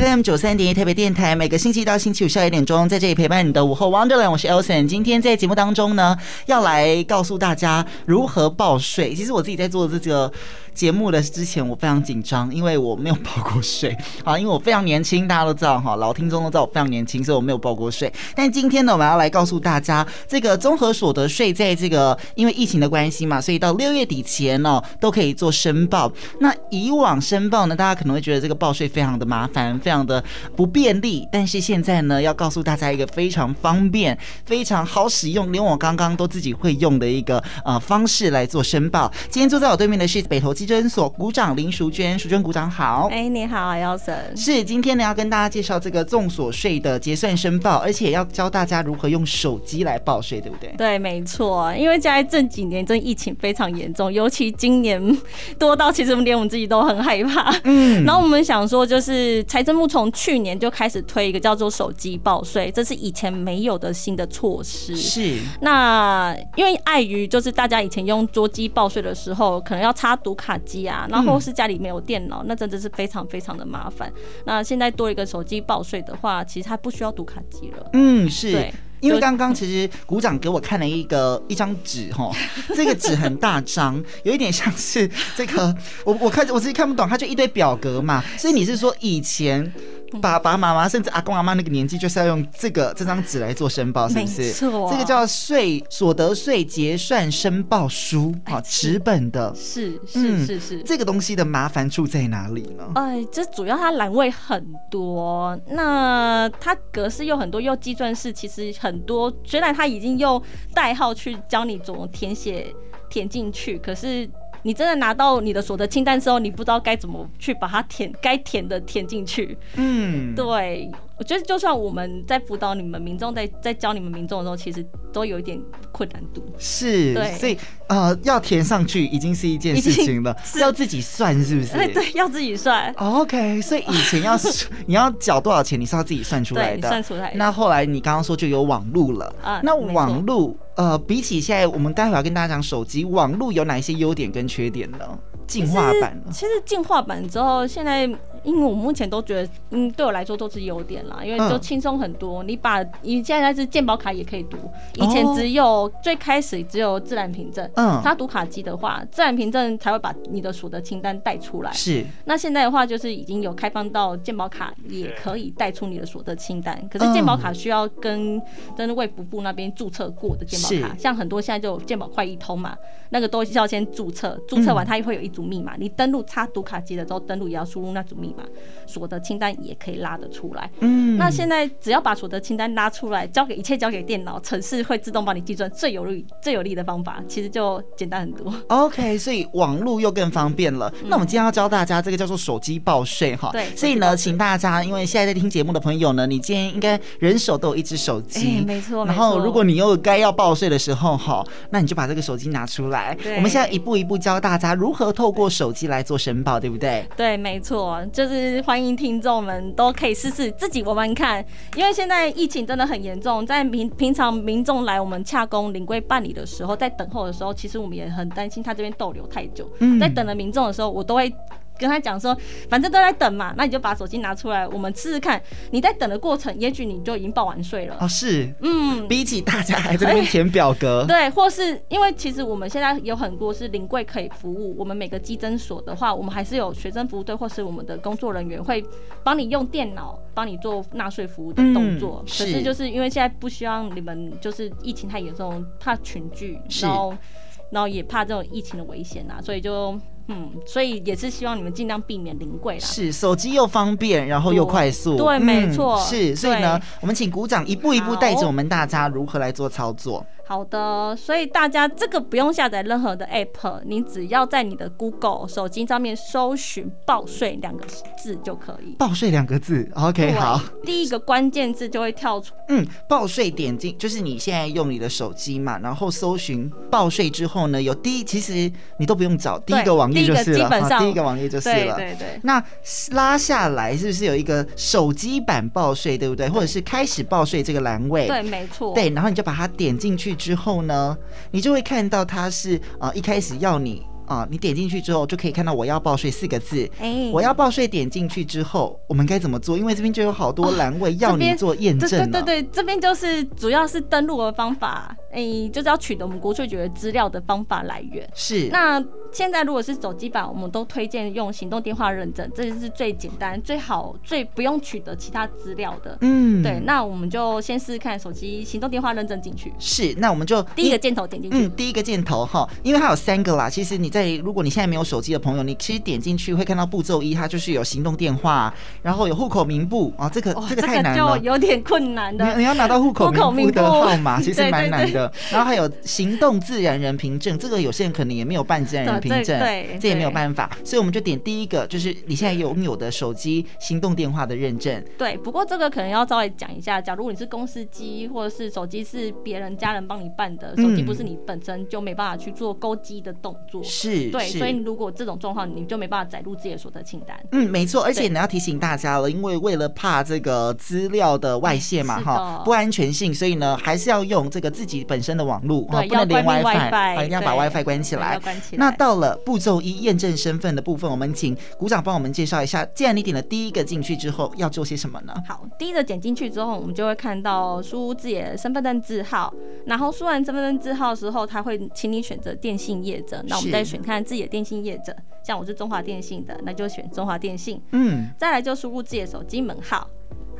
FM 九三点一台北电台，每个星期一到星期五下午一点钟，在这里陪伴你的午后 Wonderland，我是 Elson。今天在节目当中呢，要来告诉大家如何报税。其实我自己在做这个。节目的之前我非常紧张，因为我没有报过税 啊，因为我非常年轻，大家都知道哈，老听众都知道我非常年轻，所以我没有报过税。但今天呢，我们要来告诉大家，这个综合所得税在这个因为疫情的关系嘛，所以到六月底前呢都可以做申报。那以往申报呢，大家可能会觉得这个报税非常的麻烦，非常的不便利。但是现在呢，要告诉大家一个非常方便、非常好使用，连我刚刚都自己会用的一个呃方式来做申报。今天坐在我对面的是北投基诊所股长林淑娟，淑娟股长好。哎，你好，Elson。是今天呢，要跟大家介绍这个综所税的结算申报，而且要教大家如何用手机来报税，对不对？对，没错。因为现在这几年，这疫情非常严重，尤其今年多到其实连我们自己都很害怕。嗯。然后我们想说，就是财政部从去年就开始推一个叫做手机报税，这是以前没有的新的措施。是。那因为碍于就是大家以前用桌机报税的时候，可能要插读卡机啊。然后是家里没有电脑，嗯、那真的是非常非常的麻烦。那现在多一个手机报税的话，其实它不需要读卡机了。嗯，是。对，因为刚刚其实鼓掌给我看了一个一张纸哈，这个纸很大张，有一点像是这个，我我看我自己看不懂，它就一堆表格嘛。所以你是说以前？爸爸妈妈甚至阿公阿妈那个年纪，就是要用这个这张纸来做申报，是不是？没错，这个叫税所得税结算申报书啊，纸本的。是是是是，这个东西的麻烦处在哪里呢？哎，这主要它栏位很多，那它格式又很多，又计算式其实很多。虽然它已经用代号去教你怎么填写填进去，可是。你真的拿到你的所得清单之后，你不知道该怎么去把它填，该填的填进去。嗯，对，我觉得就算我们在辅导你们民众，在在教你们民众的时候，其实都有一点困难度。是，对，所以呃，要填上去已经是一件事情了，是要自己算是不是？对 对，要自己算。OK，所以以前要 你要缴多少钱，你是要自己算出来的，算出来。那后来你刚刚说就有网路了啊，那网路。呃，比起现在，我们待会儿要跟大家讲手机网路有哪一些优点跟缺点呢？进化版呢？其实进化版之后，现在。因为我目前都觉得，嗯，对我来说都是优点啦，因为都轻松很多。你把你现在是健保卡也可以读，以前只有最开始只有自然凭证，嗯，他读卡机的话，自然凭证才会把你的所得清单带出来。是。那现在的话，就是已经有开放到健保卡也可以带出你的所得清单，可是健保卡需要跟跟卫福部那边注册过的健保卡，像很多现在就有健保快易通嘛，那个都需要先注册，注册完它也会有一组密码，你登录插读卡机的时候登录也要输入那组密码。所得清单也可以拉得出来。嗯，那现在只要把所得清单拉出来，交给一切交给电脑，城市会自动帮你计算最有利最有利的方法，其实就简单很多。OK，所以网络又更方便了。嗯、那我们今天要教大家这个叫做手机报税哈。对。所以呢，请大家，因为现在在听节目的朋友呢，你今天应该人手都有一只手机。欸，没错。然后，如果你又该要报税的时候哈，那你就把这个手机拿出来。对。我们现在一步一步教大家如何透过手机来做申报，对不对？对，没错，就是。欢迎听众们都可以试试自己玩玩看，因为现在疫情真的很严重，在平平常民众来我们洽公临柜办理的时候，在等候的时候，其实我们也很担心他这边逗留太久。嗯在等了民众的时候，我都会。跟他讲说，反正都在等嘛，那你就把手机拿出来，我们试试看。你在等的过程，也许你就已经报完税了。哦，是，嗯，比起大家还在那边填表格，对，或是因为其实我们现在有很多是临柜可以服务，我们每个基征所的话，我们还是有学生服务队或是我们的工作人员会帮你用电脑帮你做纳税服务的动作。嗯，是。可是就是因为现在不希望你们就是疫情太严重，怕群聚，然后然后也怕这种疫情的危险啊，所以就。嗯，所以也是希望你们尽量避免临柜啦。是，手机又方便，然后又快速。对，嗯、没错。是，所以呢，我们请鼓掌一步一步带着我们大家如何来做操作。好的，所以大家这个不用下载任何的 app，你只要在你的 Google 手机上面搜寻“报税”两个字就可以。报税两个字，OK，好。第一个关键字就会跳出。嗯，报税点进，就是你现在用你的手机嘛，然后搜寻报税之后呢，有第一，其实你都不用找，第一个网页就是了，基本上第一个网页就是了。对对对。那拉下来是不是有一个手机版报税，对不对？或者是开始报税这个栏位？对，没错。对，然后你就把它点进去。之后呢，你就会看到它是啊、呃，一开始要你啊，你点进去之后就可以看到我要报税四个字。哎，我要报税点进去之后，我们该怎么做？因为这边就有好多栏位要你做验证。对对对，这边就是主要是登录的方法，哎，就是要取得我们国税局的资料的方法来源。是。那现在如果是手机版，我们都推荐用行动电话认证，这是最简单、最好、最不用取得其他资料的。嗯，对。那我们就先试试看手机行动电话认证进去。是。那我们就第一个箭头点进去。嗯，第一个箭头哈，因为它有三个啦。其实你在如果你现在没有手机的朋友，你其实点进去会看到步骤一，它就是有行动电话，然后有户口名簿啊，这个、哦、这个太难了，这个、就有点困难的。你你要拿到户口名簿的号码，其实蛮难的。对 对对，然后还有行动自然人凭证，这个有些人可能也没有办自然人凭证，对，这也没有办法。所以我们就点第一个，就是你现在拥有的手机行动电话的认证。对，不过这个可能要稍微讲一下，假如你是公司机或者是手机是别人家人帮你办的，手机不是你本身就没办法去做勾机的动作。是，对，所以如果这种状况，你就没办法载入自己的所得清单。嗯，没错，而且你要提醒大家了，因为为了怕这个资料的外泄嘛，哈，不安全性，所以呢，还是要用这个自己本身的网络，对，不能连 WiFi，啊，一定要把 WiFi 关起来。那到了步骤一验证身份的部分，我们请鼓掌帮我们介绍一下。既然你点了第一个进去之后，要做些什么呢？好，第一个点进去之后，我们就会看到输入自己的身份证字号，然后输完身份证字号的时候，他会请你选择电信业者，那我们再选看自己的电信业者，像我是中华电信的，那就选中华电信。嗯，再来就输入自己的手机门号。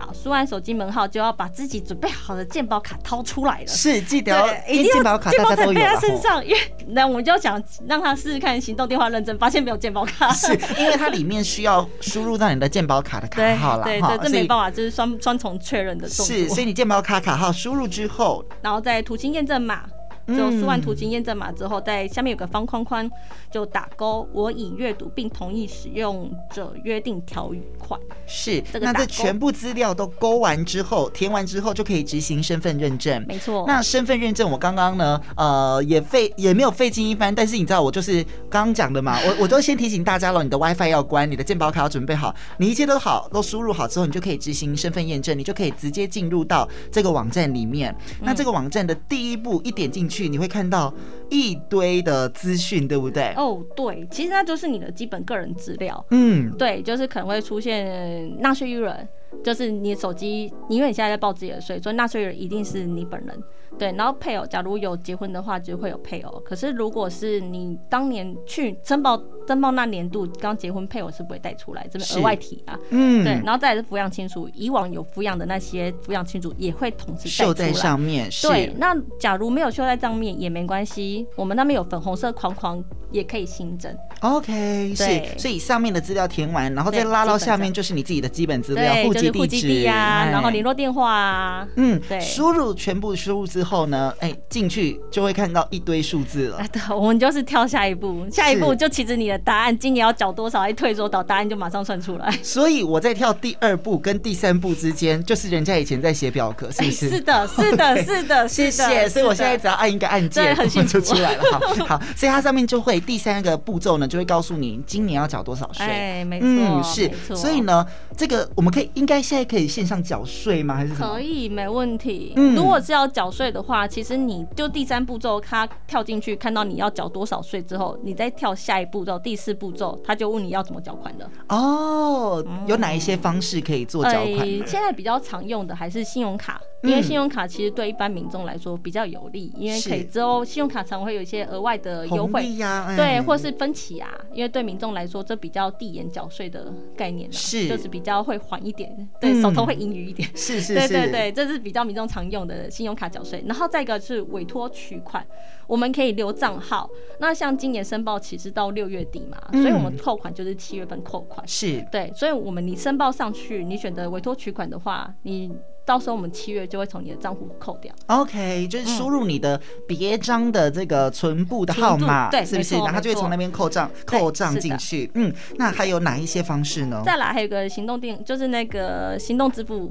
好，输完手机门号就要把自己准备好的健保卡掏出来了。是，记得一定要健保卡大家都有在身上，因为那我们就要想让他试试看行动电话认证，发现没有健保卡。是因为它里面需要输入到你的健保卡的卡号了，对对，对，这没办法，就是双双重确认的动作。是，所以你健保卡卡号输入之后，然后再图形验证码。就输完图形验证码之后，在下面有个方框框，就打勾，我已阅读并同意使用者约定条款。是，那这全部资料都勾完之后，填完之后就可以执行身份认证。没错。那身份认证，我刚刚呢，呃，也费也没有费劲一番，但是你知道，我就是刚刚讲的嘛，我我都先提醒大家了，你的 WiFi 要关，你的健保卡要准备好，你一切都好，都输入好之后，你就可以执行身份验证，你就可以直接进入到这个网站里面。那这个网站的第一步，一点进去。你会看到一堆的资讯，对不对？哦，对，其实那就是你的基本个人资料。嗯，对，就是可能会出现纳税人，就是你手机，因为你现在在报自己的税，所以纳税人一定是你本人。对，然后配偶，假如有结婚的话，就会有配偶。可是如果是你当年去申报申报那年度刚结婚，配偶是不会带出来，这边额外提啊。嗯，对，然后再来是抚养亲属，以往有抚养的那些抚养亲属也会同时。秀在上面。对，那假如没有秀在上面也没关系，我们那边有粉红色框框，也可以新增。OK，是，所以上面的资料填完，然后再拉到下面就是你自己的基本资料，户籍地址啊，然后联络电话啊。嗯，对，输入全部输入之后呢，哎，进去就会看到一堆数字了。对，我们就是跳下一步，下一步就其实你的答案今年要缴多少，一退缩到答案就马上算出来。所以我在跳第二步跟第三步之间，就是人家以前在写表格，是不是？是的，是的，是的，谢谢。所以我现在只要按一个按键，就出来了。好，好，所以它上面就会第三个步骤呢。就会告诉你今年要缴多少税。哎，没错，嗯，是，所以呢，这个我们可以应该现在可以线上缴税吗？还是可以，没问题。嗯，如果是要缴税的话，其实你就第三步骤，他跳进去看到你要缴多少税之后，你再跳下一步骤，第四步骤，他就问你要怎么缴款的。哦，有哪一些方式可以做缴款？嗯，现在比较常用的还是信用卡。因为信用卡其实对一般民众来说比较有利，因为可以之后信用卡常会有一些额外的优惠呀，对，或是分期啊。因为对民众来说，这比较递延缴税的概念，是就是比较会缓一点，对，手头会盈余一点。是是，对对对，这是比较民众常用的信用卡缴税。然后再一个是委托取款，我们可以留账号。那像今年申报期是到六月底嘛，所以我们扣款就是七月份扣款。是对，所以我们你申报上去，你选择委托取款的话，你。到时候我们七月就会从你的账户扣掉。OK，就是输入你的别章的这个存部的号码，对，是不是？然后他就会从那边扣账，扣账进去。嗯，那还有哪一些方式呢？再来还有个行动电，就是那个行动支付，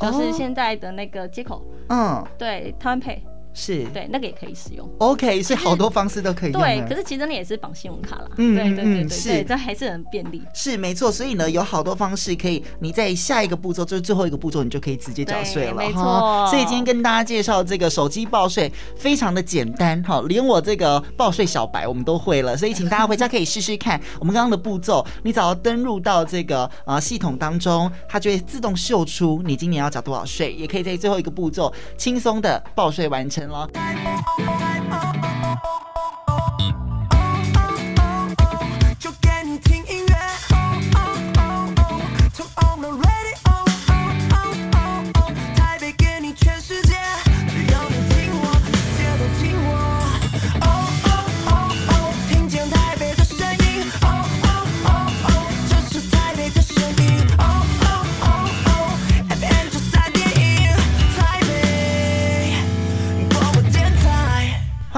就是现在的那个接口。嗯，对，台湾 Pay。是对，那个也可以使用。OK，所以好多方式都可以用。对，可是其实那也是绑信用卡啦。嗯，对对对对，是，这还是很便利。是没错，所以呢，有好多方式可以，你在下一个步骤就是最后一个步骤，你就可以直接缴税了。没错。所以今天跟大家介绍这个手机报税非常的简单哈，连我这个报税小白我们都会了，所以请大家回家可以试试看我们刚刚的步骤，你只要登入到这个呃系统当中，它就会自动秀出你今年要缴多少税，也可以在最后一个步骤轻松的报税完成了。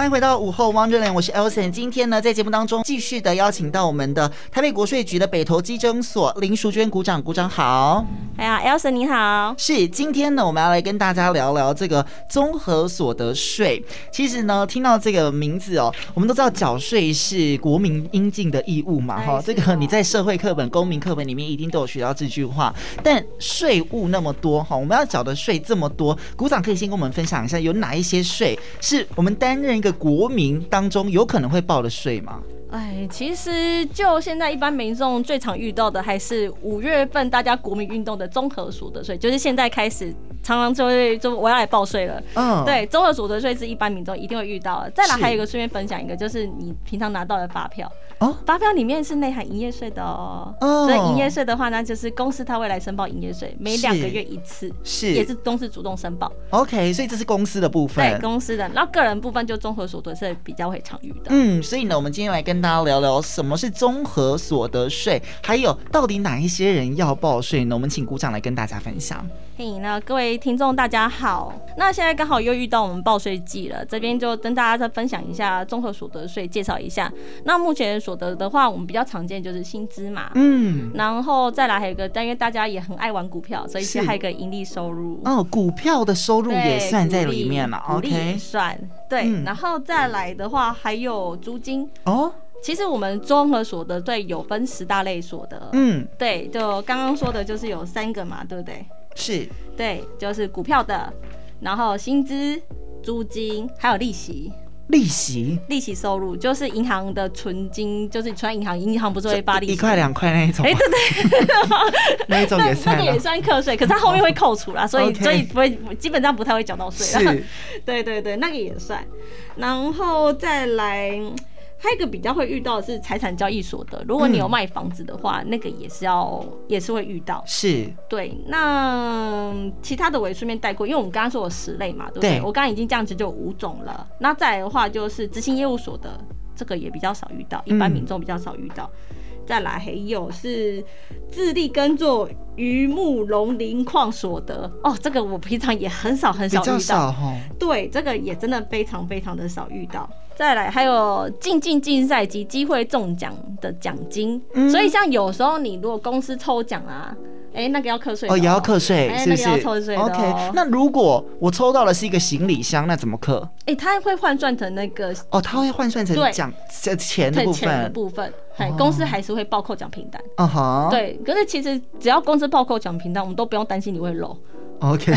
迎回到午后 Wonderland，我是 Elson。今天呢，在节目当中继续的邀请到我们的台北国税局的北投稽征所林淑娟鼓掌，鼓掌好。哎呀，Elson 你好。是，今天呢，我们要来跟大家聊聊这个综合所得税。其实呢，听到这个名字哦，我们都知道缴税是国民应尽的义务嘛，哈。这个你在社会课本、公民课本里面一定都有学到这句话。但税务那么多哈，我们要缴的税这么多，鼓掌可以先跟我们分享一下，有哪一些税是我们担任一个国民当中有可能会报的税吗？哎，其实就现在一般民众最常遇到的，还是五月份大家国民运动的综合所得税，就是现在开始常常就会就我要来报税了。嗯，对，综合所得税是一般民众一定会遇到的。再来还有一个顺便分享一个，就是你平常拿到的发票。哦，发票里面是内含营业税的哦。哦。所以营业税的话呢，就是公司它会来申报营业税，每两个月一次，是也是公司主动申报。OK，所以这是公司的部分。对，公司的。然后个人部分就综合所得税比较会常遇的。嗯，所以呢，我们今天来跟大家聊聊什么是综合所得税，还有到底哪一些人要报税呢？我们请股长来跟大家分享。嘿，那各位听众大家好，那现在刚好又遇到我们报税季了，这边就跟大家再分享一下综合所得税，介绍一下。那目前所得的话，我们比较常见就是薪资嘛，嗯，然后再来还有一个，但因为大家也很爱玩股票，所以是还有一个盈利收入。哦，股票的收入也算在里面了，OK，也算对、嗯。然后再来的话还有租金哦。其实我们综合所得税有分十大类所得，嗯，对，就刚刚说的就是有三个嘛，对不对？是对，就是股票的，然后薪资、租金，还有利息。利息，利息收入就是银行的存金，就是存银行，银行不是会发利息一块两块那一种？哎、欸，对对，那一种也算，那个也算课税，可是它后面会扣除啦，所以、所以不会，基本上不太会缴到税。是，对对对，那个也算，然后再来。还有一个比较会遇到的是财产交易所的，如果你有卖房子的话，嗯、那个也是要也是会遇到。是，对。那其他的我也顺便带过，因为我们刚刚说有十类嘛，对不对？对我刚刚已经这样子就五种了。那再来的话就是执行业务所的，这个也比较少遇到，一般民众比较少遇到。嗯再来还有是自力耕作渔牧农林矿所得哦，这个我平常也很少很少遇到，对，这个也真的非常非常的少遇到。再来还有竞竞竞赛及机会中奖的奖金，嗯，所以像有时候你如果公司抽奖啊。哎、欸，那个要课税哦，也要课税，是不是？那个要税、哦、OK，那如果我抽到的是一个行李箱，那怎么课？哎、欸，它会换算成那个哦，它会换算成奖这钱的部分。钱的部分，哎、哦，公司还是会报扣奖凭单。啊哈。对，可是其实只要公司报扣奖凭单，我们都不用担心你会漏。OK，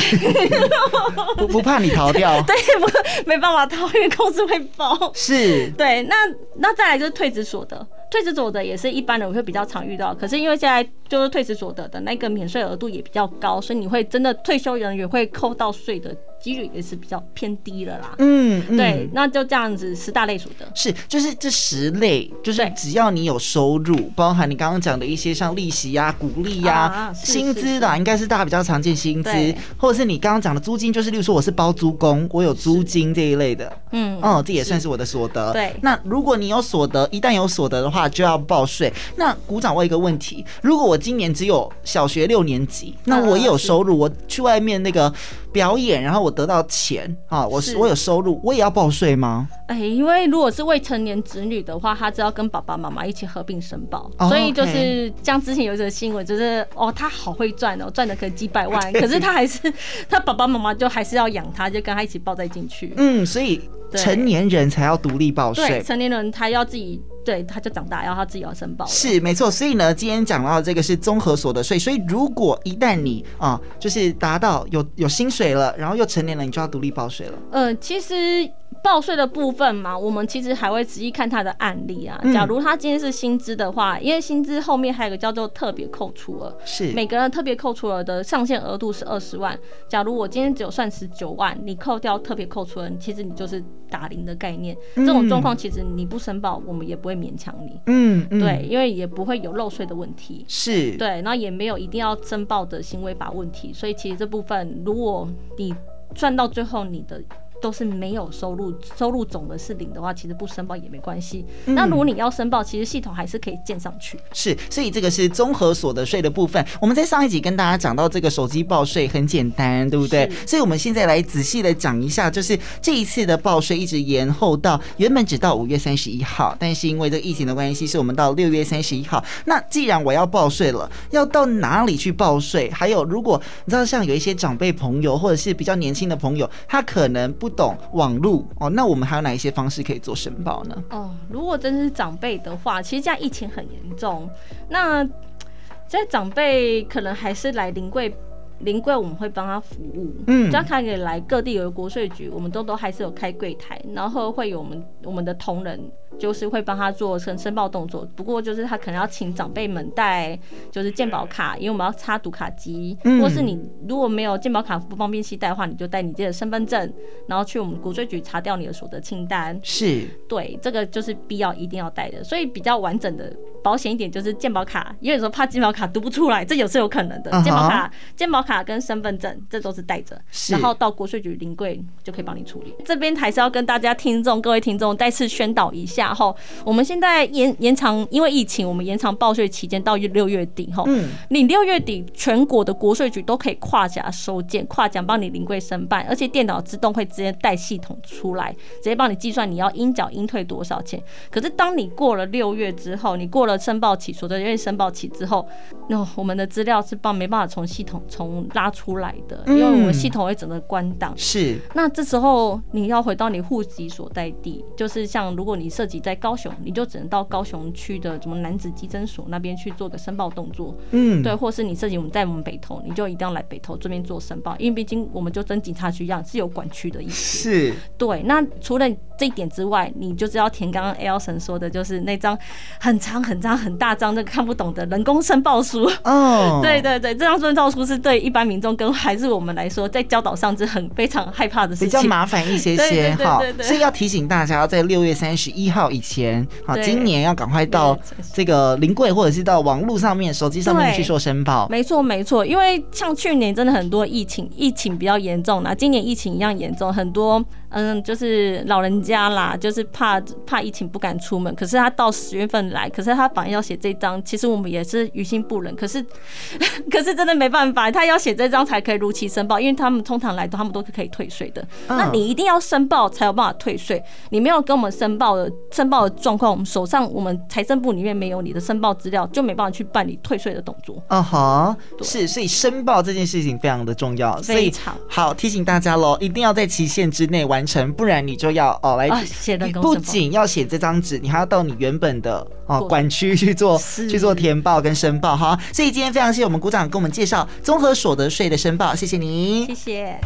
不不怕你逃掉。对，不没办法逃，因为公司会报。是。对，那那再来就是退职所得。退职所得也是一般人会比较常遇到，可是因为现在就是退职所得的那个免税额度也比较高，所以你会真的退休人员会扣到税的。几率也是比较偏低了啦。嗯，嗯，对，那就这样子，十大类所得是，就是这十类，就是只要你有收入，包含你刚刚讲的一些像利息呀、啊、股利呀、啊、薪资的，应该是大家比较常见薪资，或者是你刚刚讲的租金，就是例如说我是包租公，我有租金这一类的，嗯，哦，这也算是我的所得。对，那如果你有所得，一旦有所得的话，就要报税。那鼓掌问一个问题，如果我今年只有小学六年级，那我也有收入，我去外面那个表演，然后我得到钱啊，我是我有收入，我也要报税吗？哎，因为如果是未成年子女的话，他只要跟爸爸妈妈一起合并申报，所以就是像之前有一则新闻，就是哦，他好会赚哦，赚的可能几百万，可是他还是他爸爸妈妈就还是要养他，就跟他一起报在进去。嗯，所以成年人才要独立报税，对，成年人他要自己。对，他就长大，然后他自己要申报。是没错，所以呢，今天讲到这个是综合所得税。所以如果一旦你啊，就是达到有有薪水了，然后又成年了，你就要独立报税了。呃，其实报税的部分嘛，我们其实还会仔细看他的案例啊。假如他今天是薪资的话，因为薪资后面还有一个叫做特别扣除额，是每个人特别扣除额的上限额度是二十万。假如我今天只有算十九万，你扣掉特别扣除额，其实你就是打零的概念。这种状况其实你不申报，我们也不会勉强你，嗯，嗯，对，因为也不会有漏税的问题，是对，然后也没有一定要申报的行为法问题，所以其实这部分如果你赚到最后你的。都是没有收入，收入总额是零的话，其实不申报也没关系。嗯、那如果你要申报，其实系统还是可以建上去。是，所以这个是综合所得税的部分。我们在上一集跟大家讲到这个手机报税很简单，对不对？所以我们现在来仔细的讲一下，就是这一次的报税一直延后到原本只到五月三十一号，但是因为这个疫情的关系，是我们到六月三十一号。那既然我要报税了，要到哪里去报税？还有，如果你知道像有一些长辈朋友或者是比较年轻的朋友，他可能不。懂网络哦，那我们还有哪一些方式可以做申报呢？哦，如果真是长辈的话，其实现在疫情很严重，那 在长辈可能还是来临柜。临柜我们会帮他服务，嗯，只要他可以来各地有国税局，我们都都还是有开柜台，然后会有我们我们的同仁，就是会帮他做申申报动作。不过就是他可能要请长辈们带，就是健保卡，因为我们要插读卡机，嗯，或是你如果没有健保卡不方便携带的话，你就带你自己的身份证，然后去我们国税局查掉你的所得清单。是，对，这个就是必要一定要带的，所以比较完整的。保险一点就是健保卡，因为有时候怕健保卡读不出来，这也是有可能的。健保卡、健保卡跟身份证，这都是带着，然后到国税局临柜就可以帮你处理。这边还是要跟大家听众、各位听众再次宣导一下哈，我们现在延延长，因为疫情，我们延长报税期间到六月底哈。嗯。你六月底全国的国税局都可以跨甲收件，跨甲帮你临柜申办，而且电脑自动会直接带系统出来，直接帮你计算你要应缴应退多少钱。可是当你过了六月之后，你过了。申报期，所得税申报起之后，那我们的资料是帮没办法从系统从拉出来的，因为我们系统会整个关档。是，那这时候你要回到你户籍所在地，就是像如果你涉及在高雄，你就只能到高雄区的什么楠梓稽征所那边去做个申报动作。嗯，对，或是你涉及我们在我们北投，你就一定要来北投这边做申报，因为毕竟我们就跟警察局一样是有管区的意思。是，对。那除了这一点之外，你就是要填刚刚 Elson 说的，就是那张很长很长很大张的看不懂的人工申报书。哦，oh. 对对对，这张申报书是对一般民众跟还是我们来说，在教导上是很非常害怕的事情，比较麻烦一些些哈。所以要提醒大家，要在六月三十一号以前，好，今年要赶快到这个临柜或者是到网络上面、手机上面去做申报。没错没错，因为像去年真的很多疫情，疫情比较严重，啦今年疫情一样严重，很多。嗯，就是老人家啦，就是怕怕疫情不敢出门。可是他到十月份来，可是他反而要写这张，其实我们也是于心不忍。可是，可是真的没办法，他要写这张才可以如期申报，因为他们通常来都他们都是可以退税的。那你一定要申报才有办法退税。你没有跟我们申报的申报的状况，我们手上我们财政部里面没有你的申报资料，就没办法去办理退税的动作。嗯哈，是，所以申报这件事情非常的重要，非常好提醒大家喽，一定要在期限之内完。完成，不然你就要哦来写的，不仅要写这张纸，你还要到你原本的哦管区去做 去做填报跟申报哈。所以今天非常谢谢我们鼓掌跟我们介绍综合所得税的申报谢谢您谢谢。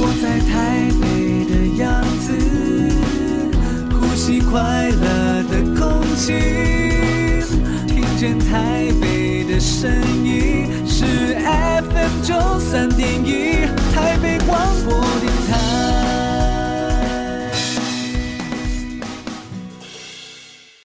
我在台北的样子呼吸快乐的空气听见台北的声音是 fm 九三点一台北广播电台。